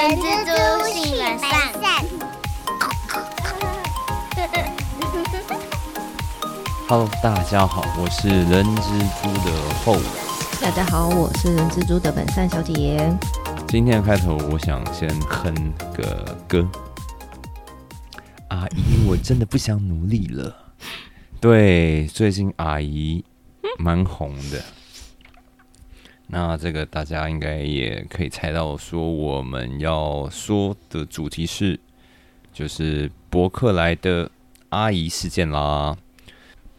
人蜘蛛性本善。Hello，大家好，我是人蜘蛛的后。大家好，我是人蜘蛛的本善小姐。今天的开头，我想先哼个歌。阿姨，我真的不想努力了。对，最近阿姨蛮红的。那这个大家应该也可以猜到，说我们要说的主题是，就是伯克莱的阿姨事件啦。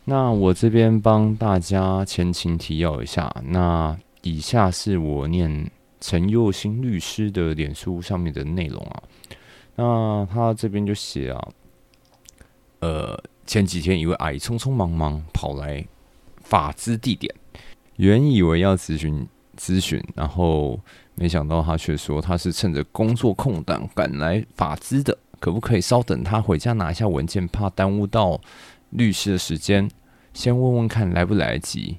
那我这边帮大家前情提要一下，那以下是我念陈佑新律师的脸书上面的内容啊。那他这边就写啊，呃，前几天一位阿姨匆匆忙忙跑来法资地点，原以为要咨询咨询，然后没想到他却说他是趁着工作空档赶来法资的，可不可以稍等他回家拿一下文件，怕耽误到律师的时间，先问问看来不来得及。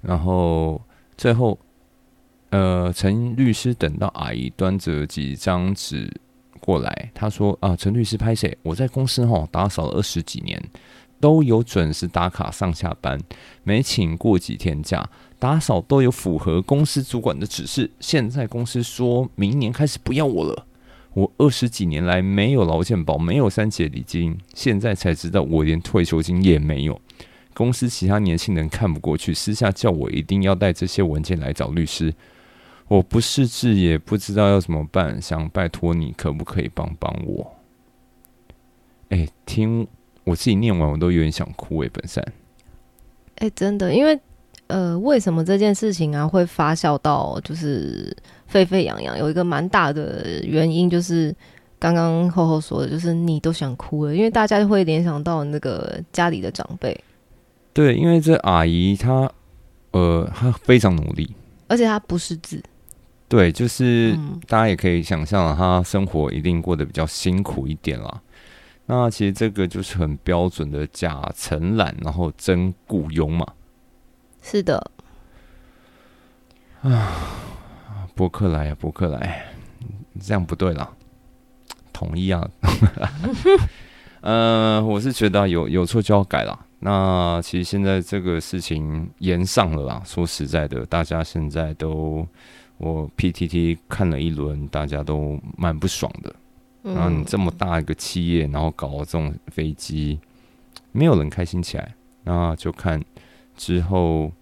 然后最后，呃，陈律师等到阿姨端着几张纸过来，他说：“啊，陈律师拍谁？我在公司哈打扫了二十几年，都有准时打卡上下班，没请过几天假，打扫都有符合公司主管的指示。现在公司说明年开始不要我了。”我二十几年来没有劳健保，没有三节礼金，现在才知道我连退休金也没有。公司其他年轻人看不过去，私下叫我一定要带这些文件来找律师。我不识字，也不知道要怎么办，想拜托你，可不可以帮帮我？哎、听我自己念完，我都有点想哭哎、本善。哎、真的，因为呃，为什么这件事情啊会发酵到就是沸沸扬扬？有一个蛮大的原因就是刚刚厚厚说的，就是你都想哭了，因为大家就会联想到那个家里的长辈，对，因为这阿姨她，呃，她非常努力。而且她不识字，对，就是嗯大家也可以想象啊，她生活一定过得比较辛苦一点啦。那其实这个就是很标准的假承揽，然后真雇佣嘛。是的，啊伯克莱啊，伯克莱，这样不对啦，同意啊。呃，我是觉得有有错就要改啦。那其实现在这个事情延上了啦。说实在的，大家现在都我 PTT 看了一轮，大家都蛮不爽的。然后你嗯，这么大一个企业，然后搞这种飞机，没有人开心起来。那就看之后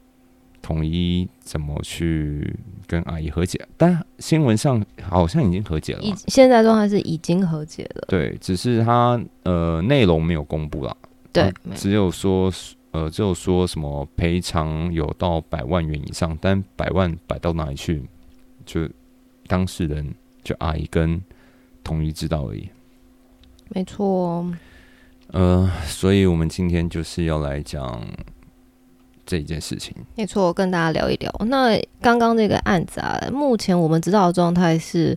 统一怎么去跟阿姨和解。但新闻上好像已经和解了已嘛，现在状态是已经和解了，对，只是他呃内容没有公布啦，对只有说呃只有说什么赔偿有到百万元以上，但百万摆到哪里去，就当事人就阿姨跟统一知道而已。没错哦，呃，所以我们今天就是要来讲这一件事情。没错，跟大家聊一聊。那刚刚这个案子啊，目前我们知道的状态是，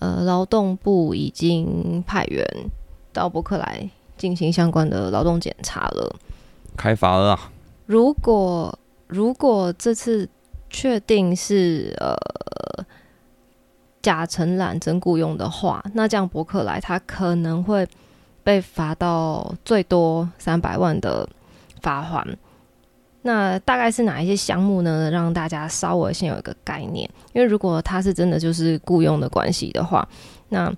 呃，劳动部已经派员到伯克莱进行相关的劳动检查了。开罚了啊，如果如果这次确定是呃假承揽真雇佣的话，那这样伯克莱他可能会被罚到最多三百万的罚款。那大概是哪一些项目呢？让大家稍微先有一个概念。因为如果他是真的就是雇佣的关系的话，那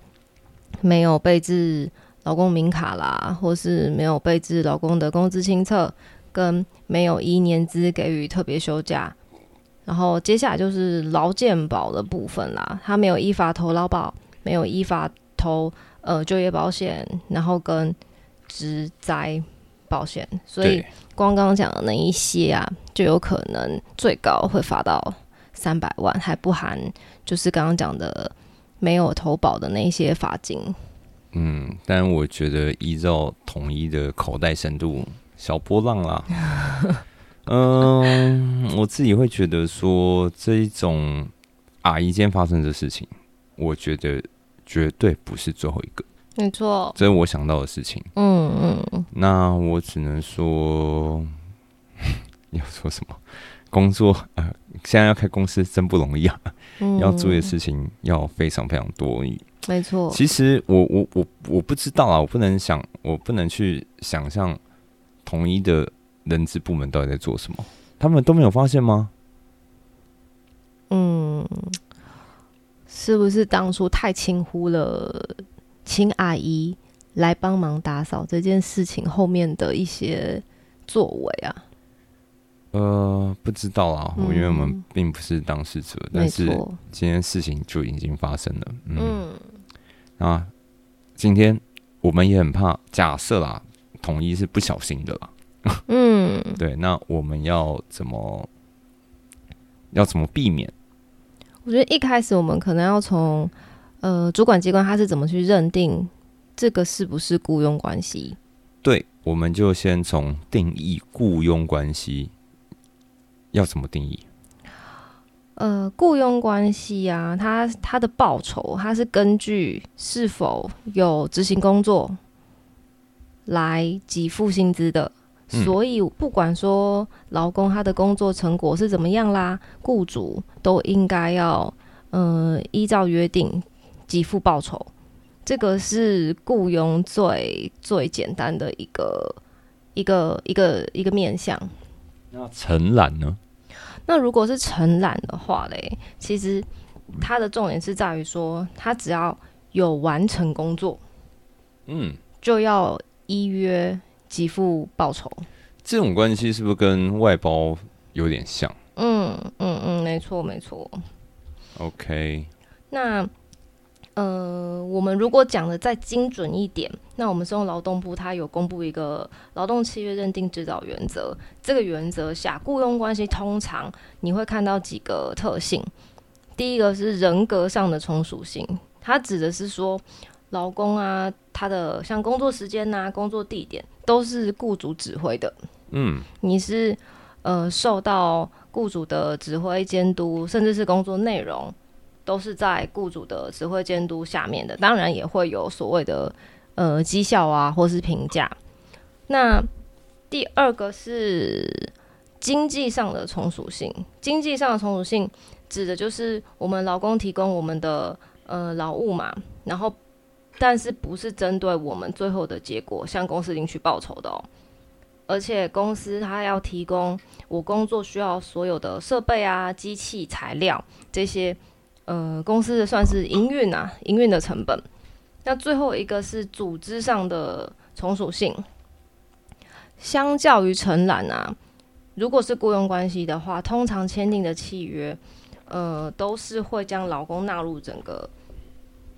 没有备置劳工名卡啦，或是没有备置劳工的工资清册，跟没有依年资给予特别休假，然后接下来就是劳健保的部分啦，他没有依法投劳保，没有依法投呃就业保险，然后跟职灾保险，所以，光刚刚讲的那一些啊，就有可能最高会罚到三百万，还不含就是刚刚讲的没有投保的那些罚金。嗯，但我觉得依照统一的口袋深度，小波浪啦。嗯，我自己会觉得说这一种啊，一间发生的事情，我觉得绝对不是最后一个，没错，这是我想到的事情。嗯嗯，那我只能说，要说什么？工作呃，现在要开公司真不容易啊，嗯要做的事情要非常非常多。没错。其实我我我我不知道啊，我不能想，我不能去想象统一的人资部门到底在做什么，他们都没有发现吗？嗯，是不是当初太轻忽了，请阿姨来帮忙打扫这件事情后面的一些作为啊？呃，不知道啊，因为我们嗯并不是当事者，但是，今天事情就已经发生了。嗯，嗯，那今天我们也很怕，假设啦，统一是不小心的啦，嗯，对，那我们要怎么要怎么避免？我觉得一开始我们可能要从呃主管机关他是怎么去认定这个是不是雇佣关系？对，我们就先从定义雇佣关系要怎么定义？呃，雇佣关系啊，它它的报酬，它是根据是否有执行工作来给付薪资的。嗯所以，不管说劳工他的工作成果是怎么样啦，雇主都应该要呃依照约定给付报酬。这个是雇佣最最简单的一个一个一个一个面向。那承揽呢？那如果是承揽的话嘞，其实它的重点是在于说，他只要有完成工作，嗯，就要依约给付报酬。这种关系是不是跟外包有点像嗯嗯嗯，没错没错。？OK，那呃，我们如果讲的再精准一点，那我们是用劳动部，它有公布一个劳动契约认定指导原则。这个原则下，雇佣关系通常你会看到几个特性。第一个是人格上的从属性，它指的是说，劳工啊，他的像工作时间呐、工作地点都是雇主指挥的。嗯，你是呃受到雇主的指挥监督，甚至是工作内容都是在雇主的指挥监督下面的。当然也会有所谓的呃绩效啊，或是评价。那第二个是经济上的从属性，经济上的从属性指的就是我们劳工提供我们的呃劳务嘛，然后但是不是针对我们最后的结果向公司领取报酬的哦。而且公司它要提供我工作需要所有的设备啊、机器、材料这些，呃，公司的算是营运啊，营运的成本。那最后一个是组织上的从属性，相较于承揽啊，如果是雇佣关系的话，通常签订的契约，呃，都是会将劳工纳入整个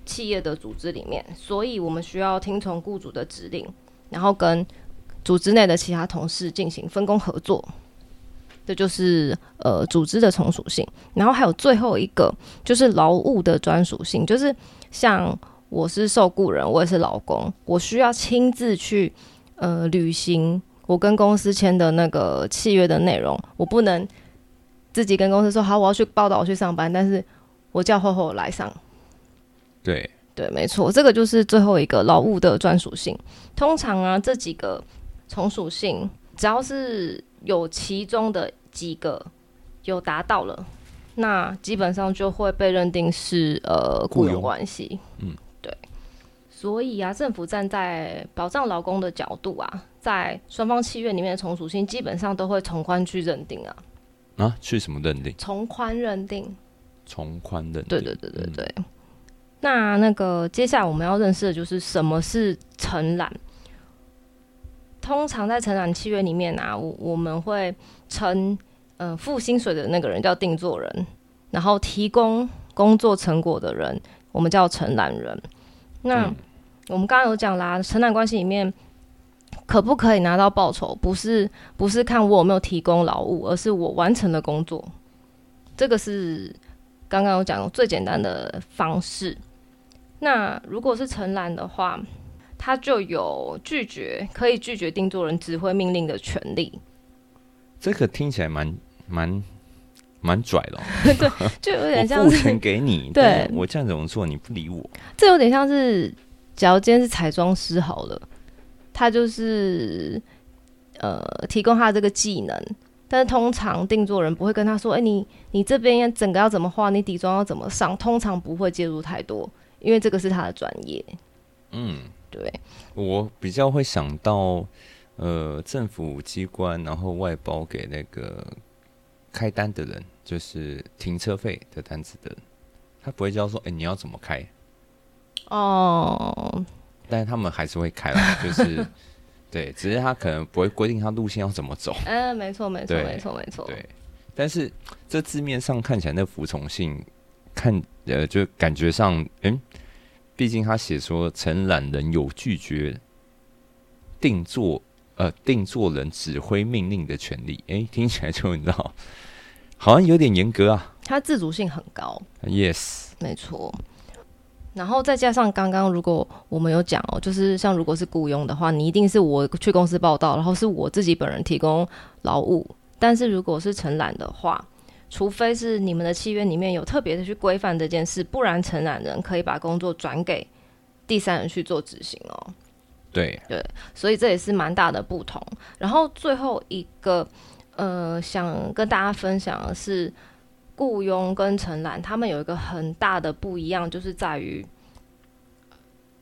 企业的组织里面，所以我们需要听从雇主的指令，然后跟组织内的其他同事进行分工合作，这就是呃组织的从属性。然后还有最后一个就是劳务的专属性，就是像我是受雇人，我也是劳工，我需要亲自去呃履行我跟公司签的那个契约的内容，我不能自己跟公司说好我要去报道我去上班，但是我叫厚厚来上。对，对，没错，这个就是最后一个劳务的专属性。通常啊，这几个从属性，只要是有其中的几个有达到了，那基本上就会被认定是呃雇佣关系。嗯，对。所以啊，政府站在保障劳工的角度啊，在双方契约里面的从属性，基本上都会从宽去认定啊，啊，去什么认定？从宽认定。从宽认定。对对对对嗯对。那那个接下来我们要认识的就是什么是承揽。通常在承揽契约里面啊，我我们会称呃付薪水的那个人叫定做人，然后提供工作成果的人我们叫承揽人。那、嗯我们刚刚有讲啦，承揽关系里面可不可以拿到报酬，不是不是看我有没有提供劳务，而是我完成了工作。这个是刚刚有讲最简单的方式。那如果是承揽的话，他就有拒绝可以拒绝定做人指挥命令的权利，这个听起来蛮蛮蛮拽的、哦。就有点像是给你，对我这样怎么做你不理我？这有点像是，假如今天是彩妆师好了，他就是呃提供他这个技能，但是通常定做人不会跟他说，哎、你你这边要整个要怎么画，你底妆要怎么上，通常不会介入太多，因因为这个是他的专业。嗯，对，我比较会想到，呃，政府机关然后外包给那个开单的人，就是停车费的单子的人，他不会教说，哎、你要怎么开，哦，但是他们还是会开啦，就是对，只是他可能不会规定他路线要怎么走，嗯、没错，没错，没错，没错。对，但是这字面上看起来那服从性，看呃，就感觉上，嗯，毕竟他写说承揽人有拒绝定做呃定做人指挥命令的权利，诶，听起来就你知道，好像有点严格啊。他自主性很高，Yes，没错。然后再加上刚刚，如果我们有讲哦，就是像如果是雇佣的话，你一定是我去公司报道，然后是我自己本人提供劳务。但是如果是承揽的话，除非是你们的契约里面有特别的去规范这件事，不然承揽人可以把工作转给第三人去做执行哦。对对，所以这也是蛮大的不同。然后最后一个，呃，想跟大家分享的是，雇佣跟承揽他们有一个很大的不一样，就是在于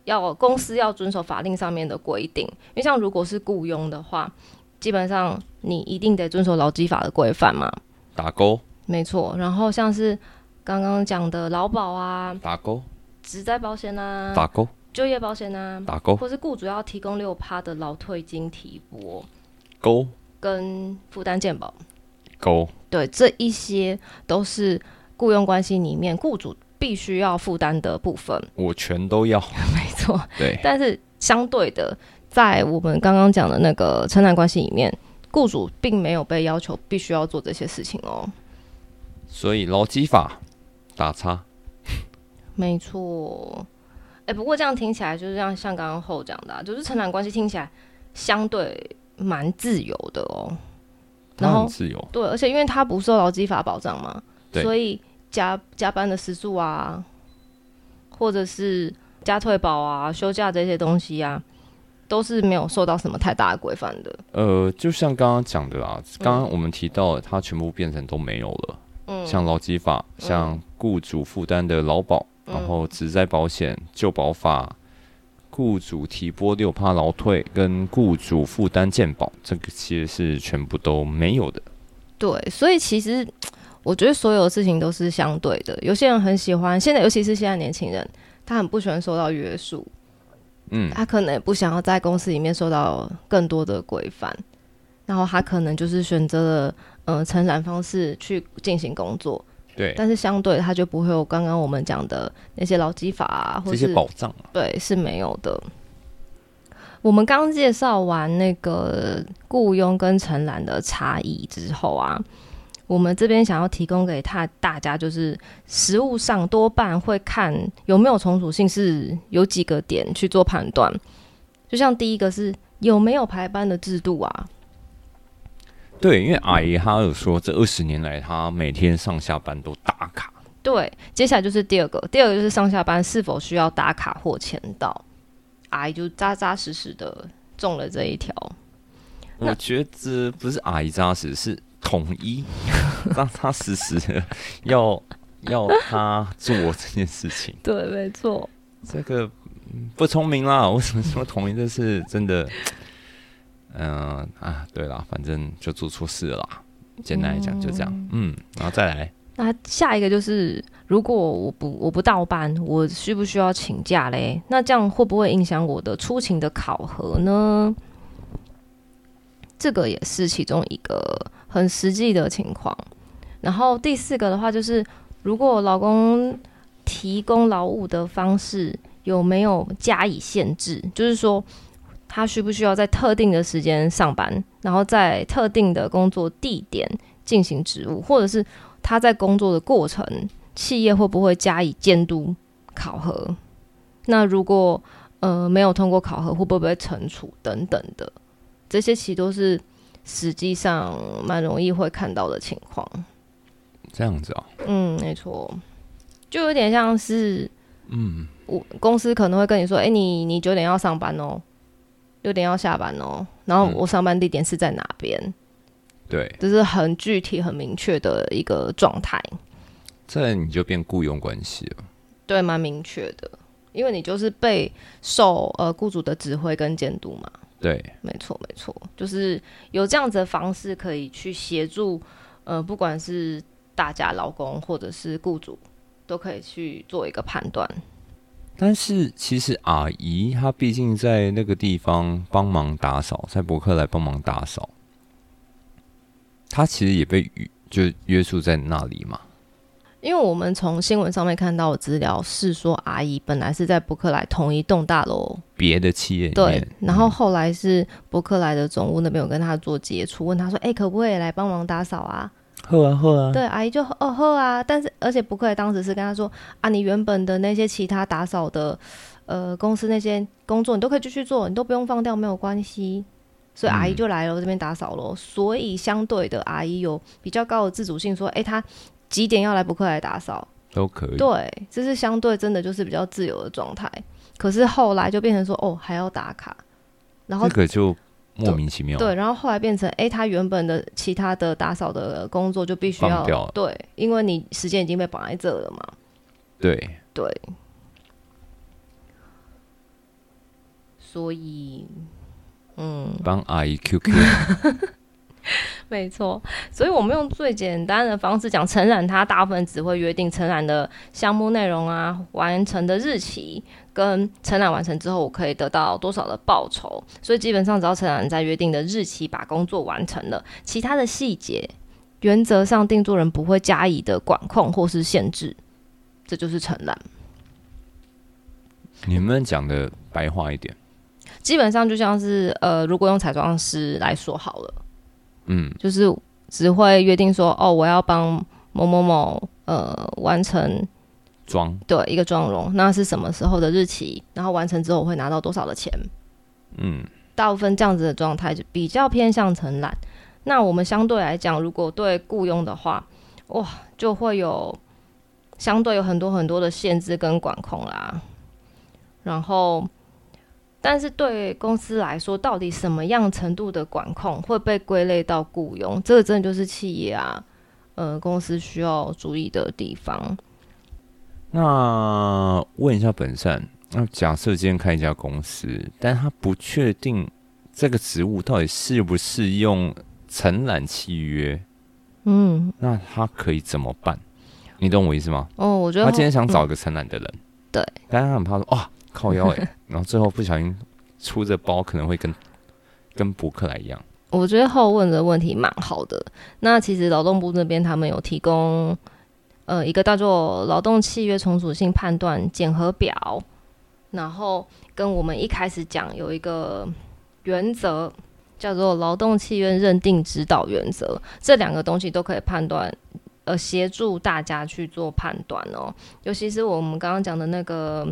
要公司要遵守法令上面的规定。因为像如果是雇佣的话，基本上你一定得遵守劳基法的规范嘛，打勾没错。然后像是刚刚讲的劳保啊、打勾职灾保险啊、打勾就业保险啊，打勾或是雇主要提供六趴的劳退金提拨。勾跟负担健保，勾，对，这一些都是雇佣关系里面雇主必须要负担的部分，我全都要。没错。对，但是相对的，在我们刚刚讲的那个承揽关系里面，雇主并没有被要求必须要做这些事情哦。所以劳基法打叉。没错。哎、不过这样听起来就是像像刚刚后讲的、啊，就是承揽关系听起来相对蛮自由的哦。然他后自由，对，而且因为他不受劳基法保障嘛，所以加加班的时数啊，或者是加退保啊、休假这些东西啊，都是没有受到什么太大的规范的。呃，就像刚刚讲的啦，刚刚我们提到，它全部变成都没有了。嗯，像劳基法、像雇主负担的劳保，嗯然后职灾保险、旧保法、雇主提拨六趴劳退跟雇主负担健保，这个其实是全部都没有的。对，所以其实我觉得所有的事情都是相对的。有些人很喜欢，现在尤其是现在年轻人，他很不喜欢受到约束，嗯，他可能也不想要在公司里面受到更多的规范，然后他可能就是选择了呃承揽方式去进行工作。对，但是相对它就不会有刚刚我们讲的那些劳基法啊，或这些是保障啊，对是没有的。我们刚介绍完那个雇佣跟承揽的差异之后啊，我们这边想要提供给他大家，就是实物上多半会看有没有从属性，是有几个点去做判断。就像第一个是有没有排班的制度啊，对，因为阿姨她有说，这二十年来她每天上下班都打卡，对，接下来就是第二个，第二个就是上下班是否需要打卡或签到。阿姨就扎扎实实的中了这一条。我觉得不是阿姨扎实，是统一 扎扎实实的要要他做这件事情。对，没错。这个嗯不聪明啦！为什么说统一这是真的？嗯、啊，对了，反正就做错事了啦。简单来讲就这样，嗯，然后再来，那下一个就是，如果我不我不到班，我需不需要请假嘞？那这样会不会影响我的出勤的考核呢？这个也是其中一个很实际的情况。然后第四个的话，就是如果老公提供劳务的方式有没有加以限制，就是说他需不需要在特定的时间上班，然后在特定的工作地点进行职务，或者是他在工作的过程，企业会不会加以监督考核？那如果呃没有通过考核，会不会被惩处等等的？这些其实都是实际上蛮容易会看到的情况。这样子啊，嗯，没错，就有点像是嗯，我公司可能会跟你说，哎、你你九点要上班哦，六点要下班哦，然后嗯我上班地点是在哪边，对，这是很具体、很明确的一个状态，这你就变雇佣关系了。对，蛮明确的。因为你就是被受呃雇主的指挥跟监督嘛。对，没错，没错，就是有这样子的方式可以去协助，呃，不管是大家劳工或者是雇主，都可以去做一个判断。但是其实阿姨她毕竟在那个地方帮忙打扫，在伯克莱帮忙打扫，她其实也被约就约束在那里嘛。因为我们从新闻上面看到的资料是说，阿姨本来是在伯克莱同一栋大楼别的企业对，，然后后来是伯克莱的总务那边有跟他做接触，问他说：“哎、可不可以来帮忙打扫啊？”喝啊喝啊，对，阿姨就哦喝啊，但是而且不克莱当时是跟他说：“啊，你原本的那些其他打扫的呃公司那些工作，你都可以继续做，你都不用放掉，没有关系。”所以阿姨嗯就来了这边打扫咯。所以相对的，阿姨有比较高的自主性，说：“哎、她几点要来补课来打扫？”都可以。对，这是相对真的就是比较自由的状态。可是后来就变成说，哦，还要打卡，然后这个就莫名其妙。对，然后后来变成，哎，他原本的其他的打扫的工作就必须要掉对，因为你时间已经被绑在这了嘛。对，对，所以，嗯，帮阿姨 QQ，没错，所以我们用最简单的方式讲，承揽它大部分只会约定承揽的项目内容啊，完成的日期，跟承揽完成之后我可以得到多少的报酬。所以基本上只要承揽在约定的日期把工作完成了，其他的细节原则上定做人不会加以的管控或是限制，这就是承揽。你们讲的白话一点，基本上就像是呃，如果用彩妆师来说好了。嗯，就是只会约定说，哦，我要帮某某某呃完成妆，对一个妆容，那是什么时候的日期，然后完成之后我会拿到多少的钱。嗯，大部分这样子的状态就比较偏向承揽。那我们相对来讲，如果对雇佣的话，哇，就会有相对有很多很多的限制跟管控啦。然后，但是对公司来说，到底什么样程度的管控会被归类到雇佣？这个真的就是企业啊，呃，公司需要注意的地方。那问一下本善，那假设今天开一家公司，但他不确定这个职务到底适不适用承揽契约，嗯，那他可以怎么办？你懂我意思吗？哦，我觉得他今天想嗯找一个承揽的人，对，但是他很怕说哇靠腰哎、然后最后不小心出这包，可能会跟跟伯克莱一样。我觉得后问的问题蛮好的。那其实劳动部那边他们有提供呃一个叫做劳动契约重组性判断检核表，然后跟我们一开始讲有一个原则叫做劳动契约认定指导原则，这两个东西都可以判断。呃，协助大家去做判断哦，尤其是我们刚刚讲的那个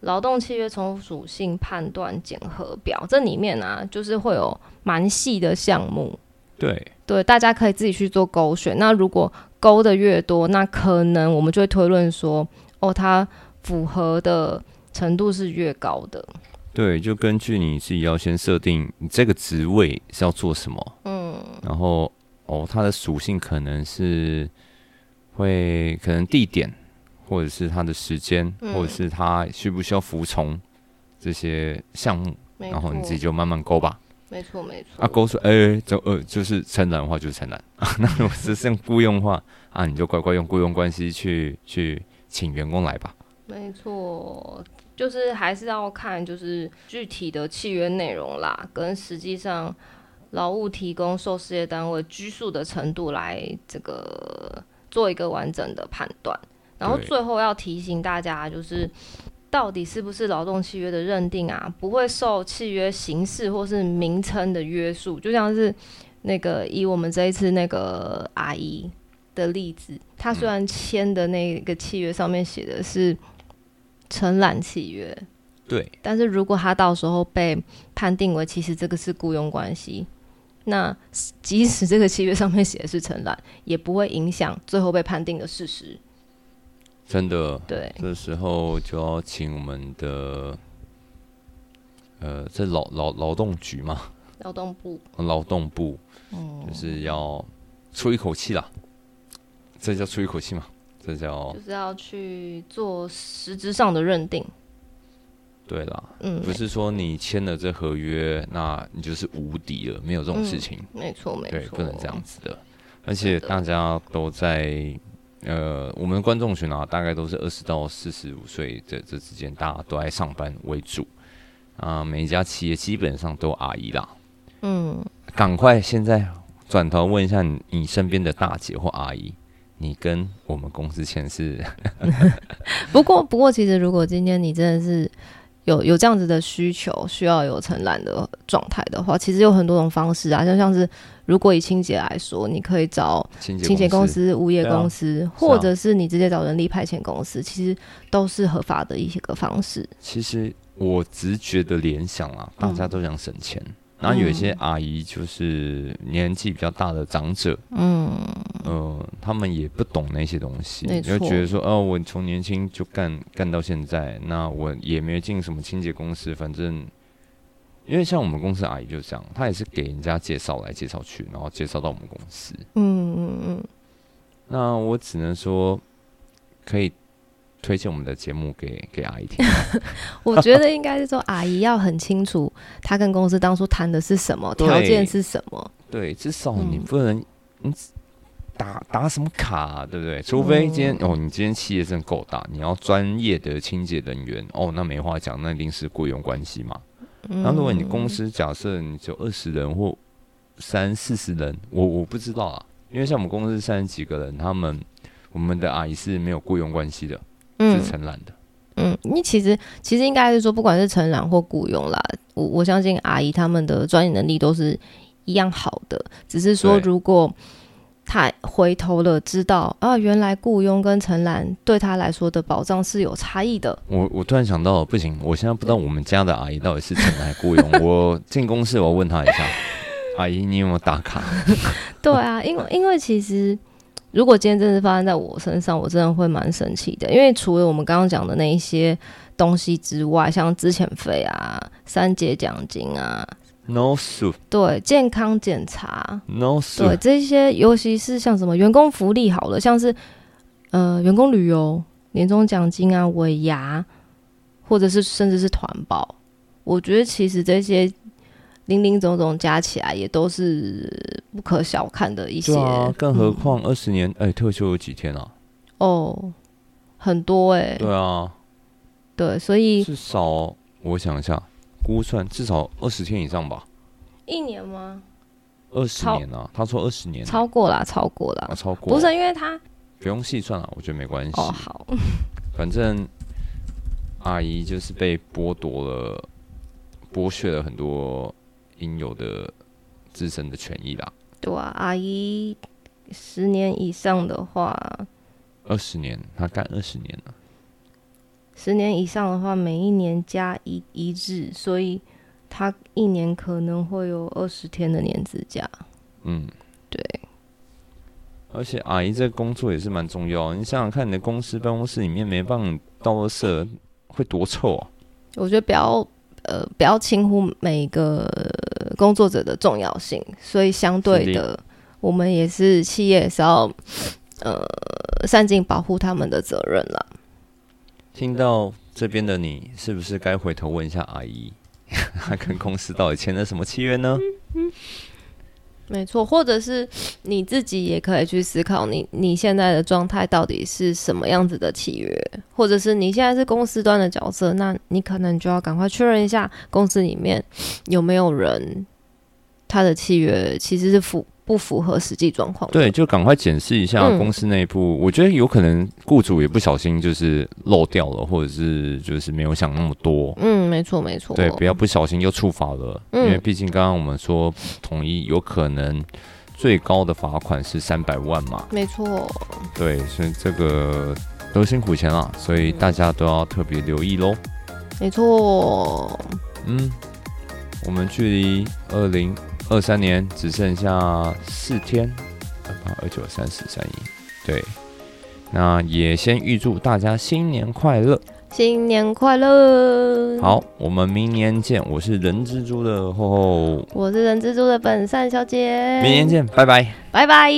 劳动契约从属性判断检核表，这里面啊，就是会有蛮细的项目，对，对，大家可以自己去做勾选。那如果勾的越多，那可能我们就会推论说，哦，它符合的程度是越高的。对，就根据你自己要先设定你这个职位是要做什么，嗯，然后哦，它的属性可能是会可能地点，或者是他的时间，嗯或者是他需不需要服从这些项目，然后你自己就慢慢勾吧。没错，没错。啊，勾出哎，就呃就是承揽的话就是承揽啊，那如果是像雇佣的话啊，你就乖乖用雇佣关系去去请员工来吧。没错，就是还是要看就是具体的契约内容啦，跟实际上劳务提供受事业单位拘束的程度来这个做一个完整的判断。然后最后要提醒大家，就是到底是不是劳动契约的认定啊，不会受契约形式或是名称的约束，就像是那个以我们这一次那个阿姨的例子，她虽然签的那个契约上面写的是承揽契约，对，但是如果他到时候被判定为其实这个是雇佣关系，那即使这个契约上面写的是承揽，也不会影响最后被判定的事实。真的，对，这时候就要请我们的呃，这劳劳劳动局嘛，劳动部，劳动部嗯，就是要出一口气啦。这叫出一口气嘛？这叫就是要去做实质上的认定。对啦，嗯，不是说你签了这合约，那你就是无敌了，没有这种事情。没错没错对，错，不能这样子的。而且大家都在呃，我们的观众群啊，大概都是二十到四十五岁这这之间，大家都在上班为主。啊、每一家企业基本上都阿姨啦。嗯，赶快现在转头问一下你你身边的大姐或阿姨，你跟我们公司签是不过不过，其实如果今天你真的是有有这样子的需求，需要有承揽的状态的话，其实有很多种方式啊，就像是如果以清洁来说，你可以找清洁公司，物业公司，或者是你直接找人力派遣公司，其实都是合法的一些个方式。其实我直觉的联想啊，大家都想省钱。然后有一些阿姨就是年纪比较大的长者，嗯，呃，他们也不懂那些东西，就觉得说，哦，我从年轻就干干到现在，那我也没进什么清洁公司，反正，因为像我们公司阿姨就这样，她也是给人家介绍来介绍去，然后介绍到我们公司。嗯嗯嗯，那我只能说，可以推荐我们的节目给 给阿姨听。我觉得应该是说，阿姨要很清楚，她跟公司当初谈的是什么，条件是什么。对，至少嗯你不能，你打打什么卡、啊，对不对？除非今天、哦，你今天企业真的够大，你要专业的清洁人员，哦，那没话讲，那一定是雇佣关系嘛。嗯那如果你公司假设你只有二十人或三四十人，我我不知道啊，因为像我们公司三十几个人，他们我们的阿姨是没有雇佣关系的，嗯是承揽的。嗯，你其实其实应该是说，不管是承揽或雇佣啦，我我相信阿姨他们的专业能力都是一样好的，只是说如果他回头了知道啊，原来雇佣跟承揽对他来说的保障是有差异的。我我突然想到，不行，我现在不知道我们家的阿姨到底是承揽雇佣。我进公司我要问她一下，阿姨你有没有打卡？对啊，因为因为其实如果今天真的发生在我身上，我真的会蛮生气的。因为除了我们刚刚讲的那一些东西之外，像之前费啊、三节奖金啊，No soup, 对健康检查，no 对。这些，尤其是像什么员工福利好了，像是呃员工旅游、年终奖金啊、尾牙，或者是甚至是团保，我觉得其实这些零零总总加起来也都是不可小看的一些。对啊，更何嗯况二十年，哎、退休有几天啊？哦，很多哎、对啊，对，所以至少我想一下，估算至少二十天以上吧。一年吗？二十年啊，他说二十年，超过啦，超过啦啊，，超过不是因为他不用细算了，我觉得没关系。哦好，反正阿姨就是被剥夺了、剥削了很多应有的自身的权益啦。对啊，阿姨十年以上的话，二十年，他干二十年了，十年以上的话，每一年加一一日，所以他一年可能会有二十天的年资假。嗯，对。而且阿姨这个工作也是蛮重要，你想想看，你的公司办公室里面没帮你倒垃圾，会多臭啊！我觉得不要呃不要轻忽每个工作者的重要性，所以相对的，我们也是企业也是要呃善尽保护他们的责任了。听到这边的你，是不是该回头问一下阿姨，她跟公司到底签了什么契约呢？没错，或者是你自己也可以去思考你你现在的状态到底是什么样子的契约，或者是你现在是公司端的角色，那你可能就要赶快确认一下公司里面有没有人他的契约其实是符不符合实际状况。对，就赶快检视一下嗯公司内部。我觉得有可能雇主也不小心就是漏掉了，或者是就是没有想那么多。嗯，没错没错，对，不要不小心又触法了，嗯因为毕竟刚刚我们说统一有可能最高的罚款是三百万嘛，没错，对，所以这个都辛苦钱了，所以大家都要特别留意喽。没错，嗯，我们距离二零二三年只剩下四天，二八二九三十三一，对，那也先预祝大家新年快乐。新年快乐！，好，我们明年见。我是人蜘蛛的厚厚，我是人蜘蛛的本善小姐，明年，见，拜拜。拜拜。